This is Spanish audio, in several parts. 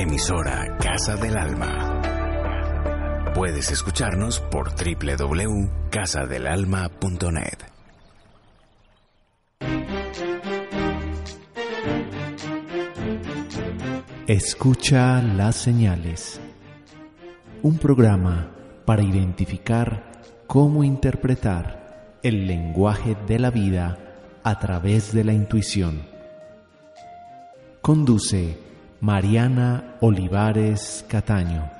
Emisora Casa del Alma. Puedes escucharnos por www.casadelalma.net. Escucha las señales. Un programa para identificar cómo interpretar el lenguaje de la vida a través de la intuición. Conduce Mariana Olivares Cataño.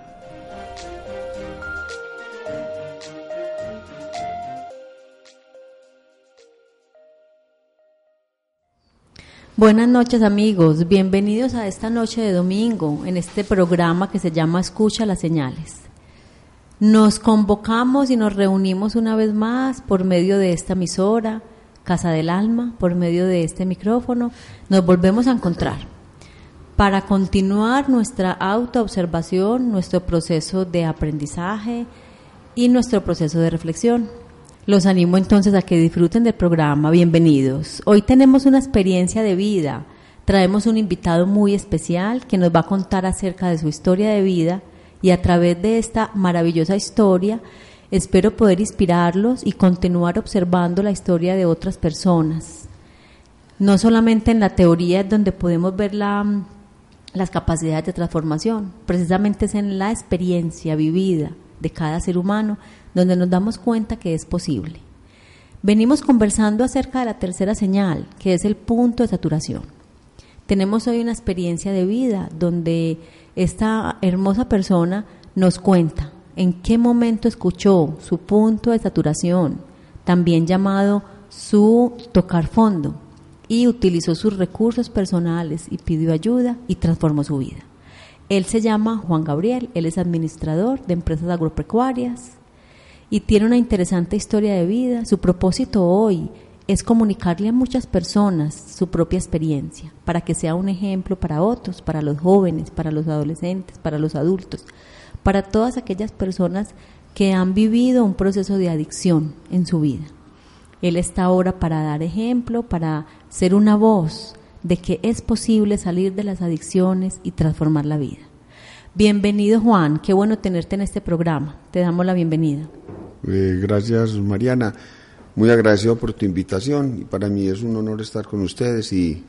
Buenas noches amigos, bienvenidos a esta noche de domingo en este programa que se llama Escucha las señales. Nos convocamos y nos reunimos una vez más por medio de esta emisora, Casa del Alma, por medio de este micrófono, nos volvemos a encontrar para continuar nuestra autoobservación, nuestro proceso de aprendizaje y nuestro proceso de reflexión. Los animo entonces a que disfruten del programa. Bienvenidos. Hoy tenemos una experiencia de vida. Traemos un invitado muy especial que nos va a contar acerca de su historia de vida y a través de esta maravillosa historia espero poder inspirarlos y continuar observando la historia de otras personas. No solamente en la teoría es donde podemos ver la, las capacidades de transformación, precisamente es en la experiencia vivida de cada ser humano donde nos damos cuenta que es posible. Venimos conversando acerca de la tercera señal, que es el punto de saturación. Tenemos hoy una experiencia de vida donde esta hermosa persona nos cuenta en qué momento escuchó su punto de saturación, también llamado su tocar fondo, y utilizó sus recursos personales y pidió ayuda y transformó su vida. Él se llama Juan Gabriel, él es administrador de empresas agropecuarias, y tiene una interesante historia de vida. Su propósito hoy es comunicarle a muchas personas su propia experiencia para que sea un ejemplo para otros, para los jóvenes, para los adolescentes, para los adultos, para todas aquellas personas que han vivido un proceso de adicción en su vida. Él está ahora para dar ejemplo, para ser una voz de que es posible salir de las adicciones y transformar la vida. Bienvenido Juan, qué bueno tenerte en este programa. Te damos la bienvenida. Eh, gracias Mariana, muy agradecido por tu invitación y para mí es un honor estar con ustedes y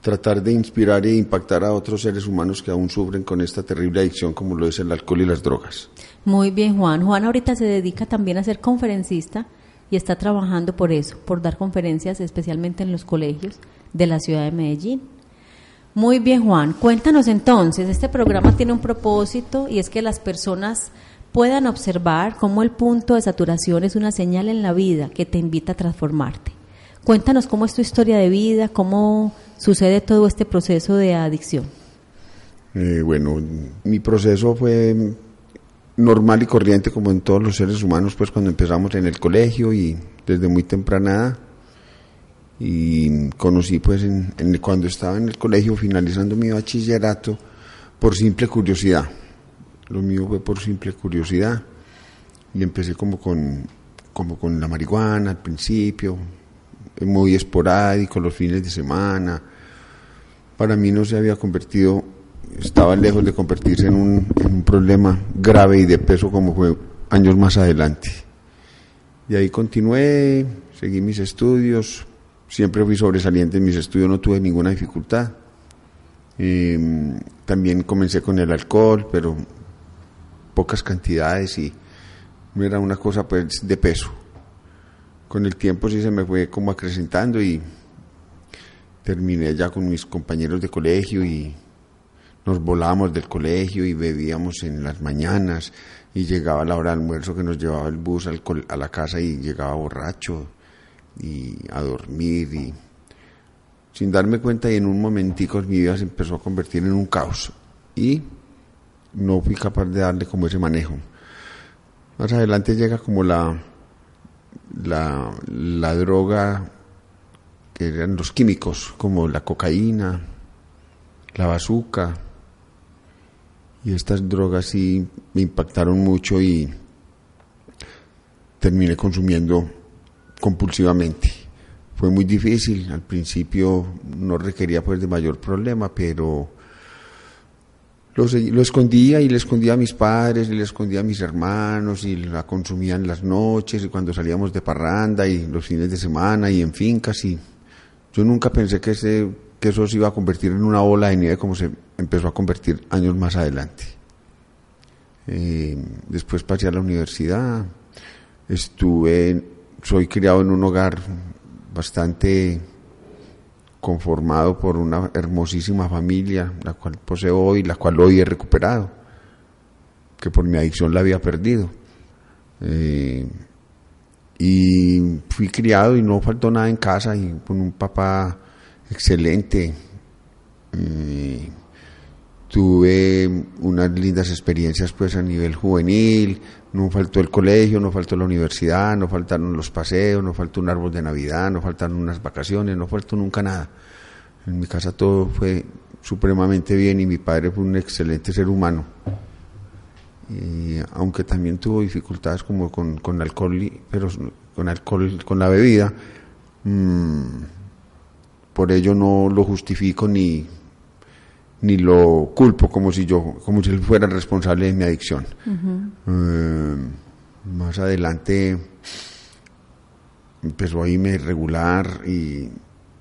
tratar de inspirar e impactar a otros seres humanos que aún sufren con esta terrible adicción como lo es el alcohol y las drogas. Muy bien Juan, Juan ahorita se dedica también a ser conferencista y está trabajando por eso, por dar conferencias especialmente en los colegios de la ciudad de Medellín. Muy bien Juan, cuéntanos entonces, este programa tiene un propósito y es que las personas puedan observar cómo el punto de saturación es una señal en la vida que te invita a transformarte. Cuéntanos cómo es tu historia de vida, cómo sucede todo este proceso de adicción. Eh, bueno, mi proceso fue normal y corriente como en todos los seres humanos, pues cuando empezamos en el colegio y desde muy temprana y conocí pues en, cuando estaba en el colegio finalizando mi bachillerato por simple curiosidad. Lo mío fue por simple curiosidad. Y empecé como con, como con la marihuana al principio, muy esporádico los fines de semana. Para mí no se había convertido, estaba lejos de convertirse en un, problema grave y de peso como fue años más adelante. Y ahí continué, seguí mis estudios, siempre fui sobresaliente en mis estudios, no tuve ninguna dificultad. Em, también comencé con el alcohol, pero pocas cantidades y no era una cosa pues de peso. Con el tiempo sí se me fue como acrecentando y terminé ya con mis compañeros de colegio y nos volábamos del colegio y bebíamos en las mañanas y llegaba la hora de almuerzo que nos llevaba el bus al, a la casa y llegaba borracho y a dormir y sin darme cuenta y en un momentico mi vida se empezó a convertir en un caos y no fui capaz de darle como ese manejo. Más adelante llega como la, la, la droga que eran los químicos, como la cocaína, la bazuca, y estas drogas sí me impactaron mucho y terminé consumiendo compulsivamente. Fue muy difícil, al principio no requería pues de mayor problema, pero lo, escondía y le escondía a mis padres y le escondía a mis hermanos y la consumía en las noches y cuando salíamos de parranda y los fines de semana y en fincas y yo nunca pensé que, ese, eso se iba a convertir en una ola de nieve como se empezó a convertir años más adelante. Eh, después pasé a la universidad, estuve, soy criado en un hogar bastante conformado por una hermosísima familia, la cual poseo hoy, la cual hoy he recuperado, que por mi adicción la había perdido. Eh, y fui criado y no faltó nada en casa y con un papá excelente. Eh, tuve unas lindas experiencias pues a nivel juvenil, no faltó el colegio, no faltó la universidad, no faltaron los paseos, no faltó un árbol de Navidad, no faltaron unas vacaciones, no faltó nunca nada. En mi casa todo fue supremamente bien y mi padre fue un excelente ser humano. Y aunque también tuvo dificultades como con, con alcohol, pero con alcohol, con la bebida, mmm, por ello no lo justifico ni, ni lo culpo como si yo, como si él fuera el responsable de mi adicción. eh, más adelante empezó a irme irregular y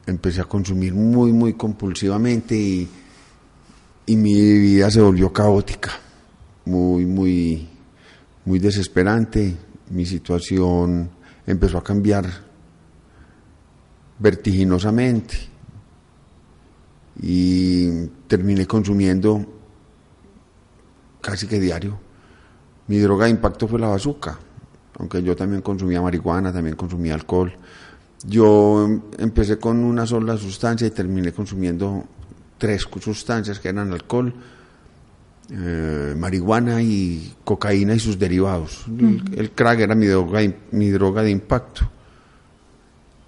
empecé a consumir muy, muy compulsivamente y, y mi vida se volvió caótica, muy, muy, muy desesperante. Mi situación empezó a cambiar vertiginosamente y terminé consumiendo casi que diario. Mi droga de impacto fue la bazuca, aunque yo también consumía marihuana, también consumía alcohol. Yo empecé con una sola sustancia y terminé consumiendo tres sustancias que eran alcohol, eh, marihuana y cocaína y sus derivados. Uh -huh. el, el, crack era mi droga, mi droga de impacto,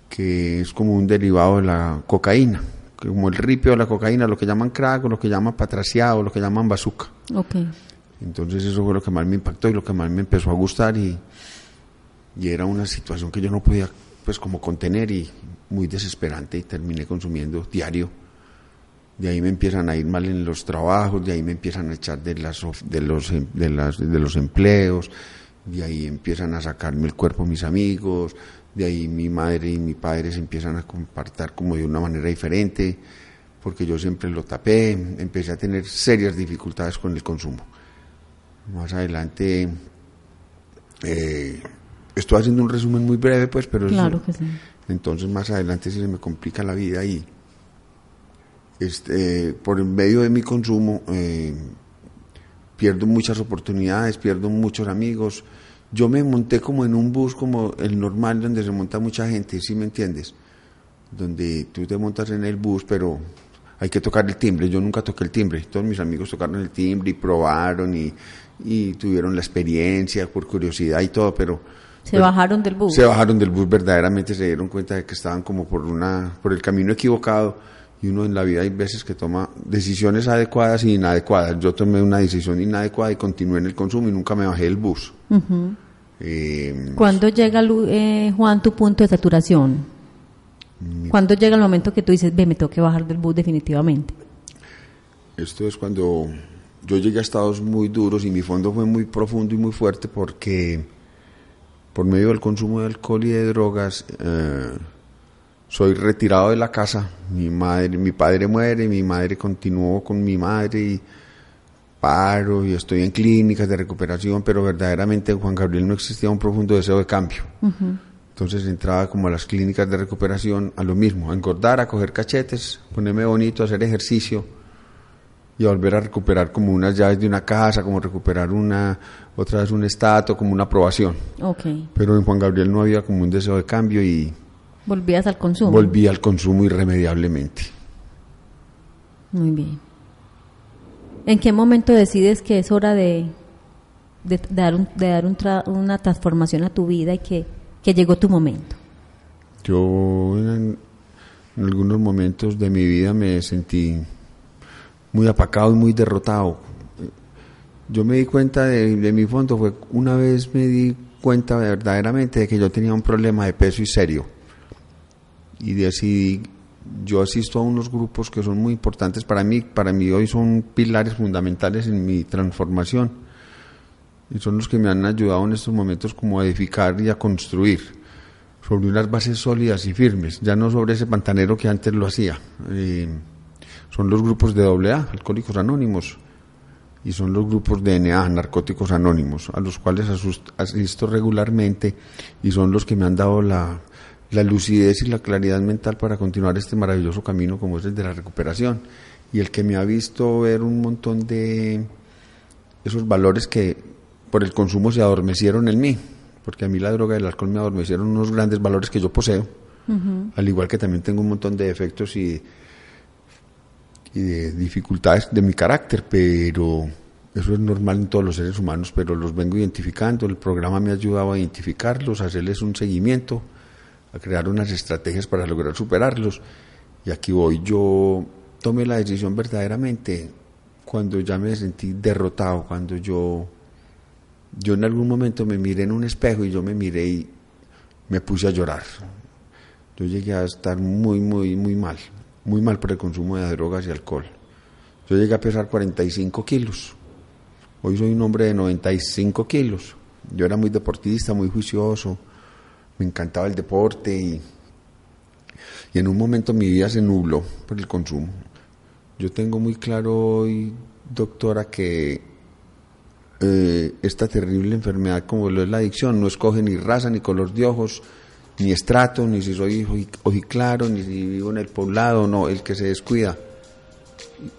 que es como un derivado de la cocaína como el ripio de la cocaína, lo que llaman crack, o lo que llaman patraciado, lo que llaman bazooka. Okay. Entonces eso fue lo que más me impactó y lo que más me empezó a gustar y, y era una situación que yo no podía pues como contener y muy desesperante y terminé consumiendo diario. De ahí me empiezan a ir mal en los trabajos, de ahí me empiezan a echar de, las, de, los, de, las, de los empleos, de ahí empiezan a sacarme el cuerpo mis amigos, de ahí mi madre y mi padre se empiezan a compartir como de una manera diferente, porque yo siempre lo tapé, empecé a tener serias dificultades con el consumo. Más adelante, eh, estoy haciendo un resumen muy breve, pues, pero claro eso, que sí. entonces más adelante se me complica la vida y este, por medio de mi consumo eh, pierdo muchas oportunidades, pierdo muchos amigos, yo me monté como en un bus como el normal donde se monta mucha gente, ¿sí me entiendes? Donde tú te montas en el bus, pero hay que tocar el timbre. Yo nunca toqué el timbre. Todos mis amigos tocaron el timbre y probaron y, y tuvieron la experiencia por curiosidad y todo, pero se pero bajaron del bus. Se bajaron del bus, verdaderamente se dieron cuenta de que estaban como por una por el camino equivocado y uno en la vida hay veces que toma decisiones adecuadas y inadecuadas. Yo tomé una decisión inadecuada y continué en el consumo y nunca me bajé del bus. Uh -huh. eh, ¿Cuándo llega, eh, Juan, tu punto de saturación? Mi... ¿Cuándo llega el momento que tú dices, ve, me tengo que bajar del bus definitivamente? Esto es cuando yo llegué a estados muy duros y mi fondo fue muy profundo y muy fuerte porque por medio del consumo de alcohol y de drogas... Eh, soy retirado de la casa, mi madre, mi padre muere, mi madre continuó con mi madre y paro y estoy en clínicas de recuperación, pero verdaderamente en Juan Gabriel no existía un profundo deseo de cambio. Uh -huh. Entonces entraba como a las clínicas de recuperación a lo mismo, a engordar, a coger cachetes, ponerme bonito, a hacer ejercicio y a volver a recuperar como unas llaves de una casa, como recuperar una otra vez un estatus, como una aprobación. Okay. Pero en Juan Gabriel no había como un deseo de cambio y Volvías al consumo. Volví al consumo irremediablemente. Muy bien. ¿En qué momento decides que es hora de, de, dar, un, de dar un tra- una transformación a tu vida y que, que llegó tu momento? Yo en, en algunos momentos de mi vida me sentí muy apacado y muy derrotado. Yo me di cuenta de, de mi fondo, fue una vez me di cuenta verdaderamente de que yo tenía un problema de peso y serio. Y decidí, yo asisto a unos grupos que son muy importantes para mí, para mí hoy son pilares fundamentales en mi transformación. Y son los que me han ayudado en estos momentos como a edificar y a construir sobre unas bases sólidas y firmes, ya no sobre ese pantanero que antes lo hacía. Eh, son los grupos de AA, Alcohólicos Anónimos, y son los grupos de NA, Narcóticos Anónimos, a los cuales asisto regularmente y son los que me han dado la, la lucidez y la claridad mental para continuar este maravilloso camino como es el de la recuperación. Y el que me ha visto ver un montón de esos valores que por el consumo se adormecieron en mí, porque a mí la droga y el alcohol me adormecieron unos grandes valores que yo poseo, al igual que también tengo un montón de defectos y, y de dificultades de mi carácter, pero eso es normal en todos los seres humanos, pero los vengo identificando, el programa me ha ayudado a identificarlos, a hacerles un seguimiento, a crear unas estrategias para lograr superarlos, y aquí voy, yo tomé la decisión verdaderamente cuando ya me sentí derrotado, cuando yo yo en algún momento me miré en un espejo y yo me miré y me puse a llorar. Yo llegué a estar muy, muy, muy mal, muy mal por el consumo de drogas y alcohol. Yo llegué a pesar 45 kilos. Hoy soy un hombre de 95 kilos. Yo era muy deportista, muy juicioso, me encantaba el deporte y, y en un momento mi vida se nubló por el consumo. Yo tengo muy claro hoy, doctora, que eh, esta terrible enfermedad como lo es la adicción no escoge ni raza, ni color de ojos, ni estrato, ni si soy oji- ojiclaro, ni si vivo en el poblado, no, el que se descuida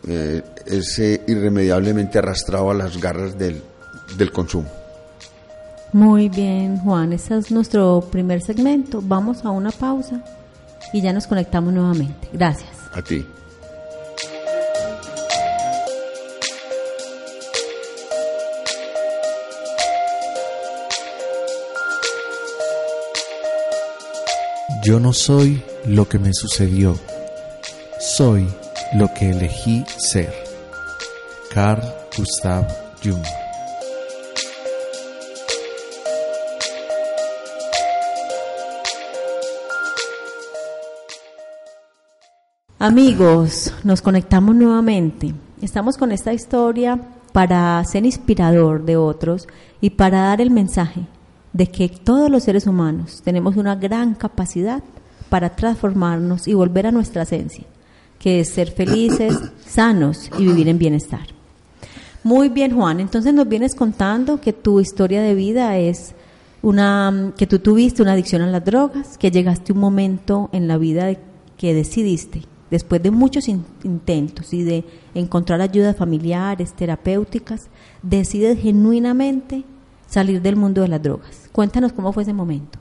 eh, es eh, irremediablemente arrastrado a las garras del, del consumo. Muy bien, Juan. Ese es nuestro primer segmento. Vamos a una pausa y ya nos conectamos nuevamente. Gracias. A ti. Yo no soy lo que me sucedió, soy lo que elegí ser. Carl Gustav Jung. Amigos, nos conectamos nuevamente. Estamos con esta historia para ser inspirador de otros y para dar el mensaje de que todos los seres humanos tenemos una gran capacidad para transformarnos y volver a nuestra esencia, que es ser felices, sanos y vivir en bienestar. Muy bien, Juan. Entonces nos vienes contando que tu historia de vida es una que tú tuviste una adicción a las drogas, que llegaste a un momento en la vida de- que decidiste, después de muchos in- intentos y de encontrar ayudas familiares, terapéuticas, decides genuinamente salir del mundo de las drogas. Cuéntanos cómo fue ese momento.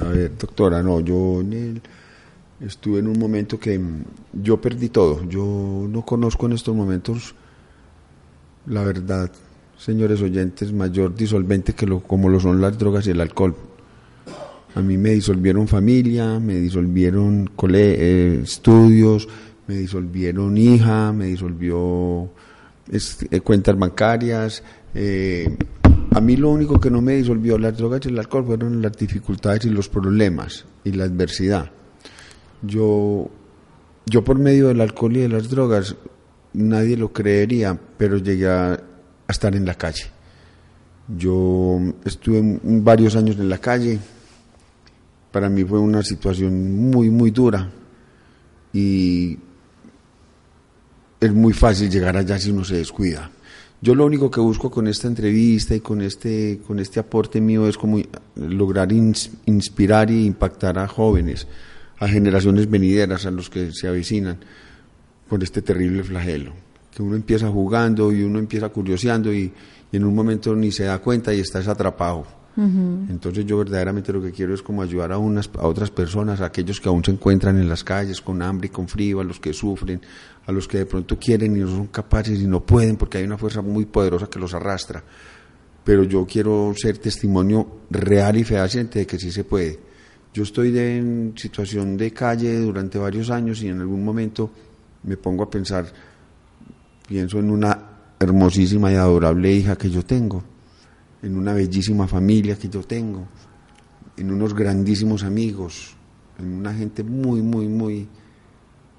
A ver, doctora, no, yo estuve en un momento que mm, yo perdí todo. Yo no conozco en estos momentos la verdad, señores oyentes, mayor disolvente que lo, como lo son las drogas y el alcohol. A mí me disolvieron familia, me disolvieron eh, estudios, me disolvieron hija, me disolvió eh, cuentas bancarias. eh, a mí lo único que no me disolvió las drogas y el alcohol fueron las dificultades y los problemas y la adversidad. Yo, yo por medio del alcohol y de las drogas, nadie lo creería, pero llegué a, estar en la calle. Yo estuve varios años en la calle, para mí fue una situación muy, muy dura y es muy fácil llegar allá si uno se descuida. Yo lo único que busco con esta entrevista y con este, con este aporte mío es como lograr ins- inspirar e impactar a jóvenes, a generaciones venideras, a los que se avecinan por este terrible flagelo. Que uno empieza jugando y uno empieza curioseando y, y en un momento ni se da cuenta y estás atrapado. Entonces yo verdaderamente lo que quiero es como ayudar a, unas, a otras personas, a aquellos que aún se encuentran en las calles con hambre y con frío, a los que sufren, a los que de pronto quieren y no son capaces y no pueden porque hay una fuerza muy poderosa que los arrastra. Pero yo quiero ser testimonio real y fehaciente de que sí se puede. Yo estoy en situación de calle durante varios años y en algún momento me pongo a pensar, pienso en una hermosísima y adorable hija que yo tengo en una bellísima familia que yo tengo, en unos grandísimos amigos, en una gente muy, muy, muy,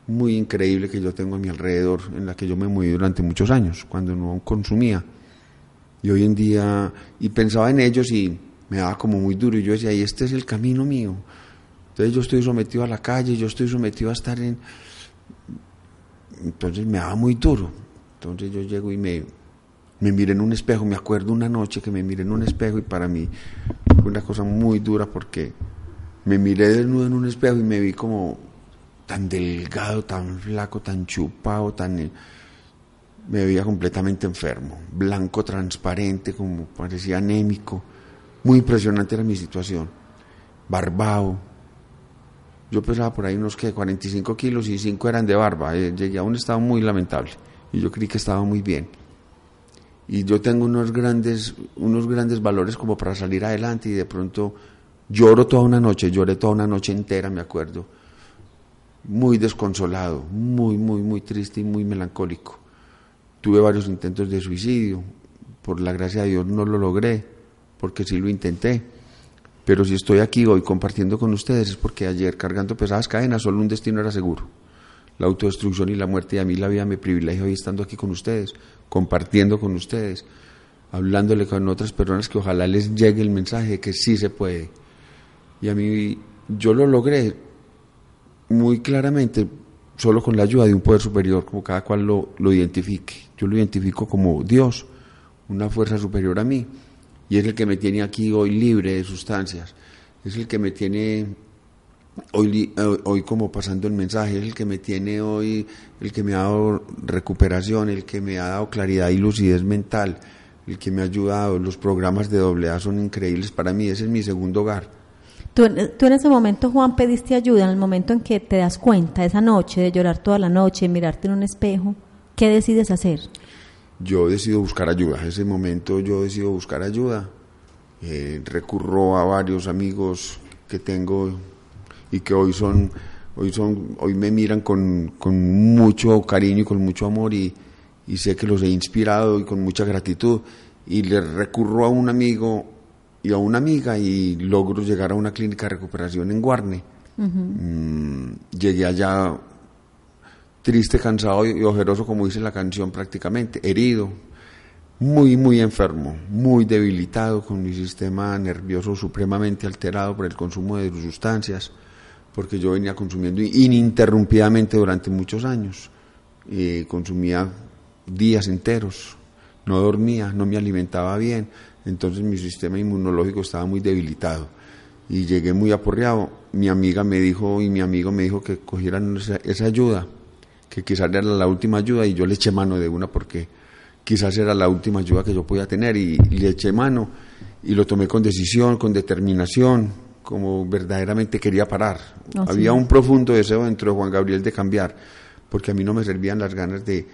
muy increíble que yo tengo a mi alrededor, en la que yo me moví durante muchos años, cuando no consumía. Y hoy en día, y pensaba en ellos y me daba como muy duro, y yo decía, y este es el camino mío. Entonces yo estoy sometido a la calle, yo estoy sometido a estar en... Entonces me daba muy duro. Entonces yo llego y me, me miré en un espejo, me acuerdo una noche que me miré en un espejo y para mí fue una cosa muy dura porque me miré desnudo en un espejo y me vi como tan delgado, tan flaco, tan chupado, tan... Me veía completamente enfermo, blanco, transparente, como parecía anémico. Muy impresionante era mi situación. Barbado. Yo pesaba por ahí unos que 45 kilos y 5 eran de barba. Eh, llegué a un estado muy lamentable y yo creí que estaba muy bien y yo tengo unos grandes, unos grandes valores como para salir adelante y de pronto lloro toda una noche, lloré toda una noche entera, me acuerdo, muy desconsolado, muy, muy, muy triste y muy melancólico. Tuve varios intentos de suicidio, por la gracia de Dios no lo logré, porque sí lo intenté. Pero si estoy aquí hoy compartiendo con ustedes es porque ayer cargando pesadas cadenas solo un destino era seguro, la autodestrucción y la muerte y a mí la vida me privilegio hoy estando aquí con ustedes, compartiendo con ustedes, hablándole con otras personas que ojalá les llegue el mensaje de que sí se puede. Y a mí yo lo logré muy claramente solo con la ayuda de un poder superior, como cada cual lo, lo identifique. Yo lo identifico como Dios, una fuerza superior a mí, y es el que me tiene aquí hoy libre de sustancias, es el que me tiene hoy, eh, hoy como pasando el mensaje, es el que me tiene hoy, el que me ha dado recuperación, el que me ha dado claridad y lucidez mental, el que me ha ayudado. Los programas de AA son increíbles para mí, ese es mi segundo hogar. Tú, tú, en ese momento, Juan, pediste ayuda, en el momento en que te das cuenta, esa noche, de llorar toda la noche, mirarte en un espejo, ¿qué decides hacer? Yo decido buscar ayuda, en ese momento yo decido buscar ayuda. Eh, recurro a varios amigos que tengo y que hoy son, hoy son, hoy me miran con, con mucho cariño y con mucho amor y, y, sé que los he inspirado y con mucha gratitud. Y le recurro a un amigo y a una amiga y logro llegar a una clínica de recuperación en Guarne. Mm, llegué allá triste, cansado y ojeroso, como dice la canción prácticamente, herido, muy, muy enfermo, muy debilitado, con mi sistema nervioso supremamente alterado por el consumo de sustancias porque yo venía consumiendo ininterrumpidamente durante muchos años. y consumía días enteros, no dormía, no me alimentaba bien, entonces mi sistema inmunológico estaba muy debilitado. Y llegué muy aporreado. Mi amiga me dijo y mi amigo me dijo que cogieran esa, ayuda, que quizás era la última ayuda y yo le eché mano de una porque quizás era la última ayuda que yo podía tener. Y le eché mano y lo tomé con decisión, con determinación, como verdaderamente quería parar. Había un profundo deseo dentro de Juan Gabriel de cambiar, porque a mí no me servían las ganas de,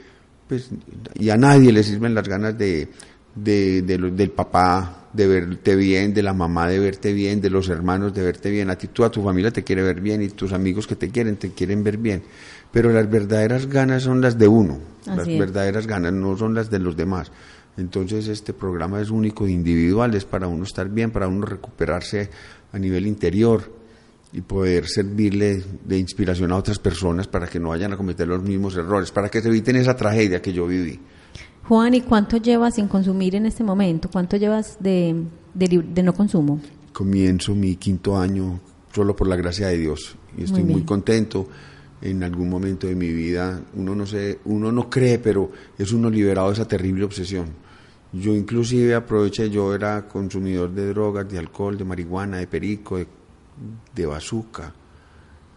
pues, y a nadie le sirven las ganas de, de, del papá de verte bien, de la mamá de verte bien, de los hermanos de verte bien. A ti, tú, a tu familia te quiere ver bien y tus amigos que te quieren, te quieren ver bien. Pero las verdaderas ganas son las de uno, las verdaderas ganas no son las de los demás. Entonces este programa es único, individual, es para uno estar bien, para uno recuperarse a nivel interior y poder servirle de inspiración a otras personas para que no vayan a cometer los mismos errores, para que se eviten esa tragedia que yo viví. Juan, ¿y cuánto llevas sin consumir en este momento? ¿Cuánto llevas de, de, no consumo? Comienzo mi quinto año solo por la gracia de Dios y estoy muy, contento. En algún momento de mi vida uno no sé, uno no cree, pero es uno liberado de esa terrible obsesión yo inclusive aproveché, yo era consumidor de drogas, de alcohol, de marihuana, de perico, de, de bazuca,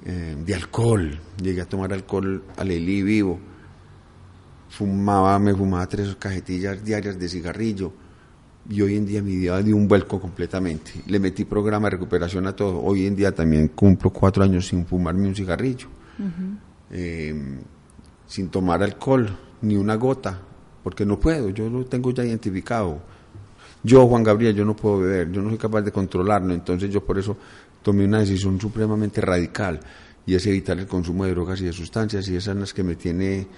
eh, de alcohol. Llegué a tomar alcohol al Eli vivo. Fumaba, me fumaba tres cajetillas diarias de cigarrillo. y hoy en día mi vida dio un vuelco completamente. Le metí programa de recuperación a todo. Hoy en día también cumplo cuatro años sin fumarme un cigarrillo, eh, sin tomar alcohol, ni una gota, porque no puedo, yo lo tengo ya identificado. Yo, Juan Gabriel, yo no puedo beber, yo no soy capaz de controlarlo, entonces yo por eso tomé una decisión supremamente radical y es evitar el consumo de drogas y de sustancias y esas son las que me tiene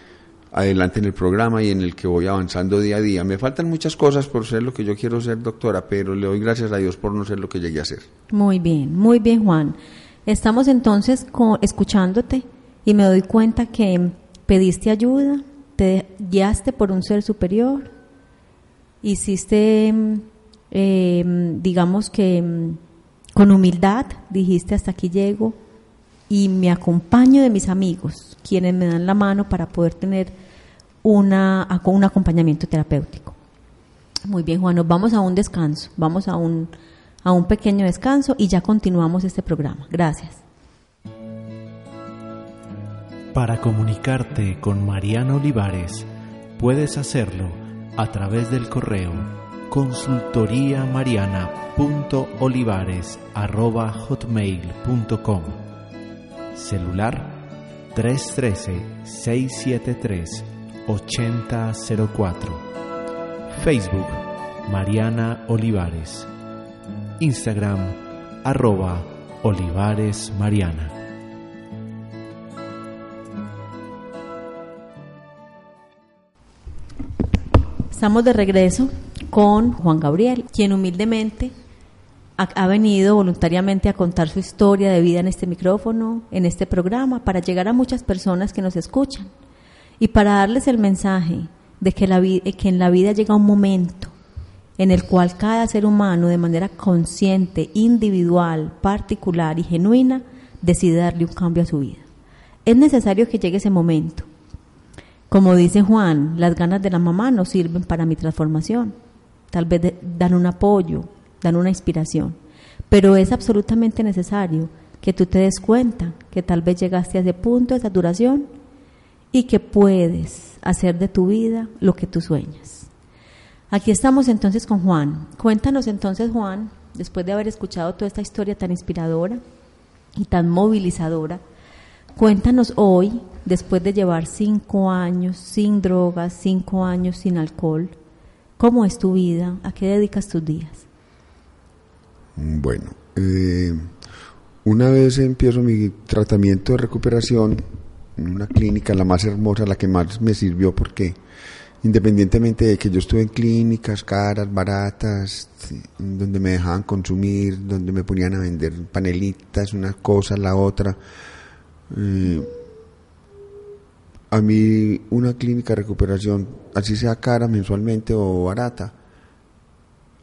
adelante en el programa y en el que voy avanzando día a día. Me faltan muchas cosas por ser lo que yo quiero ser, doctora, pero le doy gracias a Dios por no ser lo que llegué a ser. Muy bien, muy bien, Juan. Estamos entonces escuchándote y me doy cuenta que pediste ayuda, te guiaste por un ser superior, hiciste, eh, digamos que con humildad, dijiste hasta aquí llego y me acompaño de mis amigos, quienes me dan la mano para poder tener una, un acompañamiento terapéutico. Muy bien, Juan, nos vamos a un descanso, vamos a un, a un pequeño descanso y ya continuamos este programa. Gracias. Para comunicarte con Mariana Olivares, puedes hacerlo a través del correo consultoriamariana.olivares.hotmail.com Celular 313-673-8004 Facebook Mariana Olivares. Instagram arroba Olivares Mariana Estamos de regreso con Juan Gabriel, quien humildemente ha, venido voluntariamente a contar su historia de vida en este micrófono, en este programa, para llegar a muchas personas que nos escuchan y para darles el mensaje de que, la que en la vida llega un momento en el cual cada ser humano de manera consciente, individual, particular y genuina decide darle un cambio a su vida. Es necesario que llegue ese momento. Como dice Juan, las ganas de la mamá no sirven para mi transformación. Tal vez dan un apoyo, dan una inspiración. Pero es absolutamente necesario que tú te des cuenta que tal vez llegaste a ese punto de saturación y que puedes hacer de tu vida lo que tú sueñas. Aquí estamos entonces con Juan. Cuéntanos entonces, Juan, después de haber escuchado toda esta historia tan inspiradora y tan movilizadora, cuéntanos hoy, después de llevar cinco años sin drogas, cinco años sin alcohol, ¿cómo es tu vida? ¿A qué dedicas tus días? Bueno, eh, una vez empiezo mi tratamiento de recuperación en una clínica, la más hermosa, la que más me sirvió porque independientemente de que yo estuve en clínicas caras, baratas, donde me dejaban consumir, donde me ponían a vender panelitas, una cosa, la otra, eh, a mí una clínica de recuperación, así sea cara mensualmente o barata,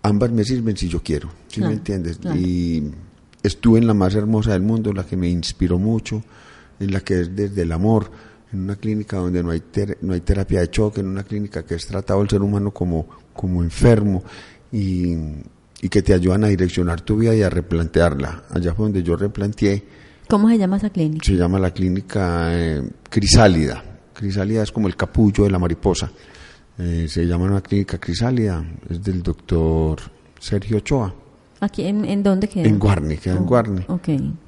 ambas me sirven si yo quiero, ¿sí me entiendes? Y estuve en la más hermosa del mundo, la que me inspiró mucho, en la que es desde el amor, en una clínica donde no hay, no hay terapia de choque, en una clínica que es tratado el ser humano como, como enfermo y, que te ayudan a direccionar tu vida y a replantearla. Allá fue donde yo replanteé. ¿Cómo se llama esa clínica? Se llama la clínica eh, Crisálida. Crisálida es como el capullo de la mariposa. Eh, se llama una clínica crisálida, es del doctor Sergio Ochoa. ¿Aquí en, dónde queda? En Guarni, queda en oh, Guarni.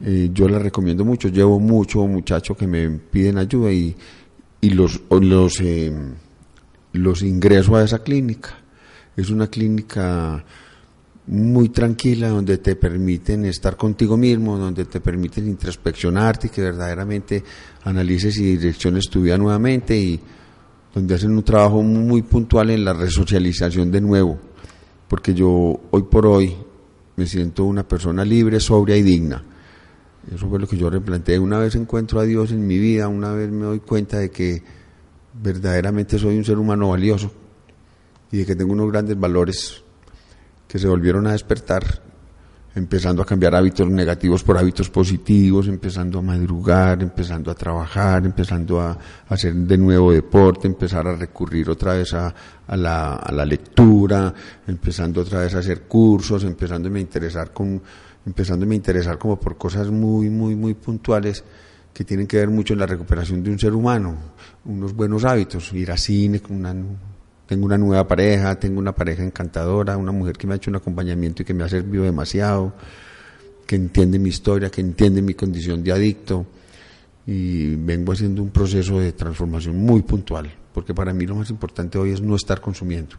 Eh, yo la recomiendo mucho, llevo mucho muchachos que me piden ayuda y, y los, los, eh, los ingreso a esa clínica. Es una clínica muy tranquila donde te permiten estar contigo mismo, donde te permiten introspeccionarte y que verdaderamente analices y direcciones tu vida nuevamente y donde hacen un trabajo muy puntual en la resocialización de nuevo, porque yo hoy por hoy me siento una persona libre, sobria y digna. Eso fue lo que yo replanteé. Una vez encuentro a Dios en mi vida, una vez me doy cuenta de que verdaderamente soy un ser humano valioso y de que tengo unos grandes valores que se volvieron a despertar empezando a cambiar hábitos negativos por hábitos positivos, empezando a madrugar, empezando a trabajar, empezando a, hacer de nuevo deporte, empezar a recurrir otra vez a, la, a, la, lectura, empezando otra vez a hacer cursos, empezándome a interesar con, empezándome a interesar como por cosas muy, muy, muy puntuales que tienen que ver mucho en la recuperación de un ser humano, unos buenos hábitos, ir a cine, una tengo una nueva pareja, tengo una pareja encantadora, una mujer que me ha hecho un acompañamiento y que me ha servido demasiado, que entiende mi historia, que entiende mi condición de adicto y vengo haciendo un proceso de transformación muy puntual, porque para mí lo más importante hoy es no estar consumiendo.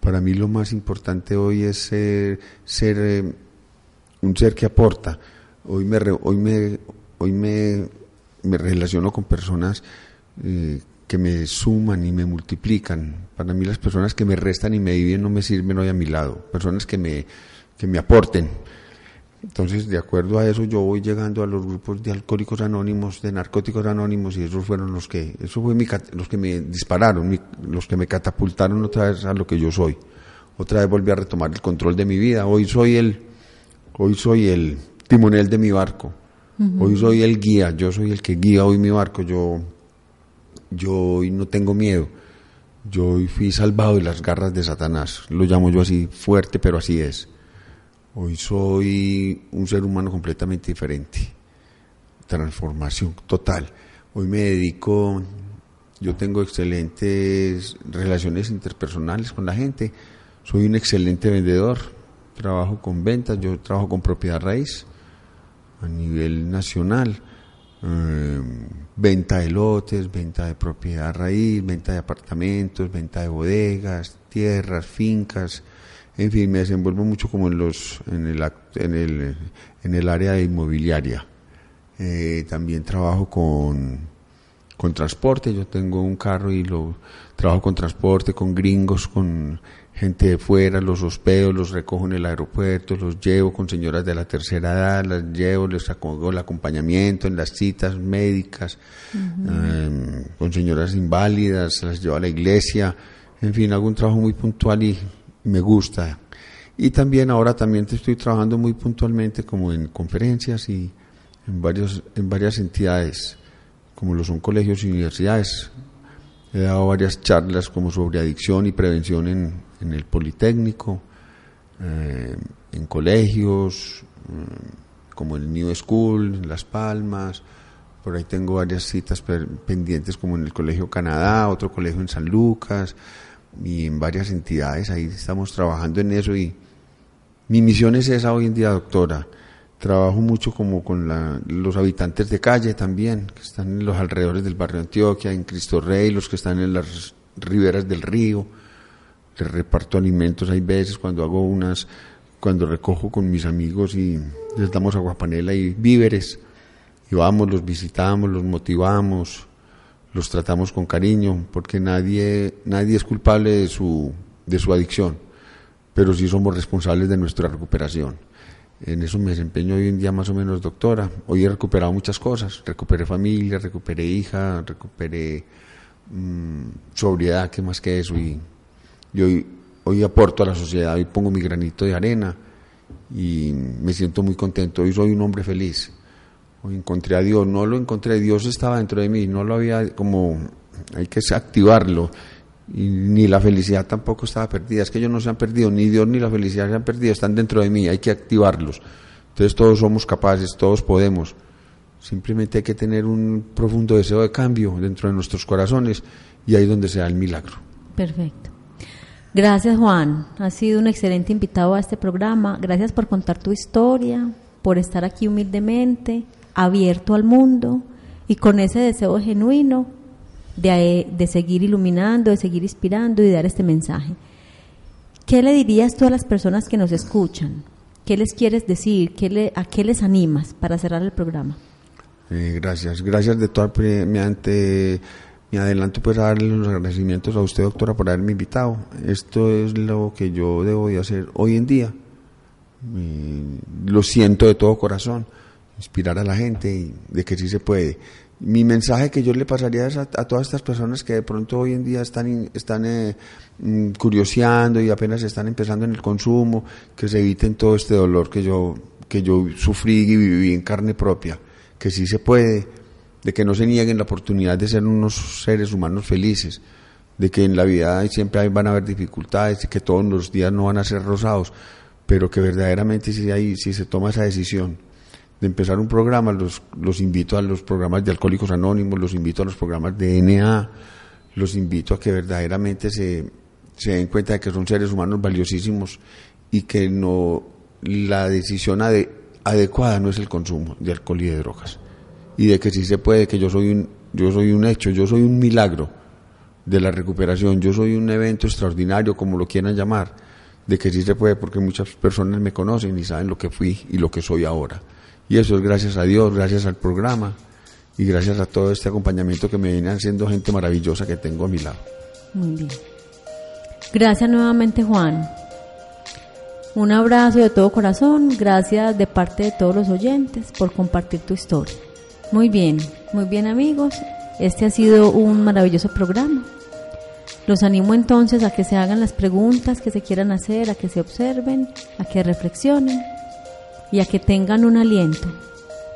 Para mí lo más importante hoy es ser, eh, un ser que aporta. Hoy me, relaciono con personas eh, que me suman y me multiplican. Para mí las personas que me restan y me dividen no me sirven hoy a mi lado. Personas que me, que me aporten. Entonces, de acuerdo a eso, yo voy llegando a los grupos de alcohólicos anónimos, de narcóticos anónimos, y esos fueron los que, eso fue los que me dispararon, los que me catapultaron otra vez a lo que yo soy. Otra vez volví a retomar el control de mi vida. Hoy soy el, hoy soy el timonel de mi barco. Hoy soy el guía. Yo soy el que guía hoy mi barco. Yo yo hoy no tengo miedo. Yo hoy fui salvado de las garras de Satanás. Lo llamo yo así fuerte, pero así es. Hoy soy un ser humano completamente diferente. Transformación total. Hoy me dedico, yo tengo excelentes relaciones interpersonales con la gente. Soy un excelente vendedor. Trabajo con ventas, yo trabajo con propiedad raíz a nivel nacional eh, venta de lotes, venta de propiedad raíz, venta de apartamentos, venta de bodegas, tierras, fincas, en fin, me desenvuelvo mucho como en los en el en el, en el área inmobiliaria. Eh, también trabajo con con transporte, yo tengo un carro y lo trabajo con transporte, con gringos, con gente de fuera, los hospedo, los recojo en el aeropuerto, los llevo con señoras de la tercera edad, las llevo, les hago el acompañamiento en las citas médicas, em, con señoras inválidas, las llevo a la iglesia, en fin, hago un trabajo muy puntual y me gusta. Y también ahora también estoy trabajando muy puntualmente como en conferencias y en, varios, en varias entidades, como lo son colegios y universidades. He dado varias charlas como sobre adicción y prevención en, en el Politécnico, eh, en colegios, mm, como el New School, en Las Palmas, por ahí tengo varias citas pendientes como en el Colegio Canadá, otro colegio en San Lucas y en varias entidades, ahí estamos trabajando en eso y mi misión es esa hoy en día, doctora. Trabajo mucho como con los habitantes de calle también, que están en los alrededores del barrio Antioquia, en Cristo Rey, los que están en las riberas del río, reparto alimentos, hay veces cuando hago unas, cuando recojo con mis amigos y les damos agua panela y víveres, y vamos, los visitamos, los motivamos, los tratamos con cariño, porque nadie, nadie es culpable de su, de su adicción, pero sí somos responsables de nuestra recuperación. En eso me desempeño hoy en día más o menos doctora. Hoy he recuperado muchas cosas. Recuperé familia, recuperé hija, recuperé mm, sobriedad, que más que eso. Y yo hoy, aporto a la sociedad, hoy pongo mi granito de arena y me siento muy contento. Hoy soy un hombre feliz. Hoy encontré a Dios, no lo encontré, Dios estaba dentro de mí, no lo había como, hay que activarlo. Y ni la felicidad tampoco estaba perdida, es que ellos no se han perdido, ni Dios ni la felicidad se han perdido, están dentro de mí, hay que activarlos. Entonces todos somos capaces, todos podemos. Simplemente hay que tener un profundo deseo de cambio dentro de nuestros corazones y ahí es donde se da el milagro. Perfecto. Gracias Juan, has sido un excelente invitado a este programa. Gracias por contar tu historia, por estar aquí humildemente, abierto al mundo y con ese deseo genuino de, de seguir iluminando, de seguir inspirando y dar este mensaje. ¿Qué le dirías tú a las personas que nos escuchan? ¿Qué les quieres decir? ¿Qué le, ¿A qué les animas para cerrar el programa? Eh, gracias, gracias de todo mediante me adelanto pues a darle los agradecimientos a usted, doctora, por haberme invitado. Esto es lo que yo debo de hacer hoy en día. lo siento de todo corazón, inspirar a la gente y de que sí se puede. Mi mensaje que yo le pasaría es a, todas estas personas que de pronto hoy en día están, están eh, mm, curioseando y apenas están empezando en el consumo, que se eviten todo este dolor que yo, que yo sufrí y viví en carne propia, que sí se puede de que no se nieguen la oportunidad de ser unos seres humanos felices, de que en la vida siempre van a haber dificultades, que todos los días no van a ser rosados, pero que verdaderamente si, hay, si se toma esa decisión de empezar un programa, los, los invito a los programas de Alcohólicos Anónimos, los invito a los programas de NA, los invito a que verdaderamente se, se den cuenta de que son seres humanos valiosísimos y que no la decisión adecuada no es el consumo de alcohol y de drogas y de que sí se puede que yo soy un yo soy un hecho yo soy un milagro de la recuperación yo soy un evento extraordinario como lo quieran llamar de que sí se puede porque muchas personas me conocen y saben lo que fui y lo que soy ahora. Y eso es gracias a Dios gracias al programa y gracias a todo este acompañamiento que me vienen haciendo gente maravillosa que tengo a mi lado. Muy bien. Gracias nuevamente Juan. Un abrazo de todo corazón, gracias de parte de todos los oyentes por compartir tu historia. Muy bien, muy bien amigos, este ha sido un maravilloso programa. Los animo entonces a que se hagan las preguntas que se quieran hacer, a que se observen, a que reflexionen y a que tengan un aliento,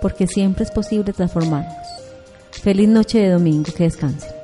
porque siempre es posible transformarnos. Feliz noche de domingo, que descansen.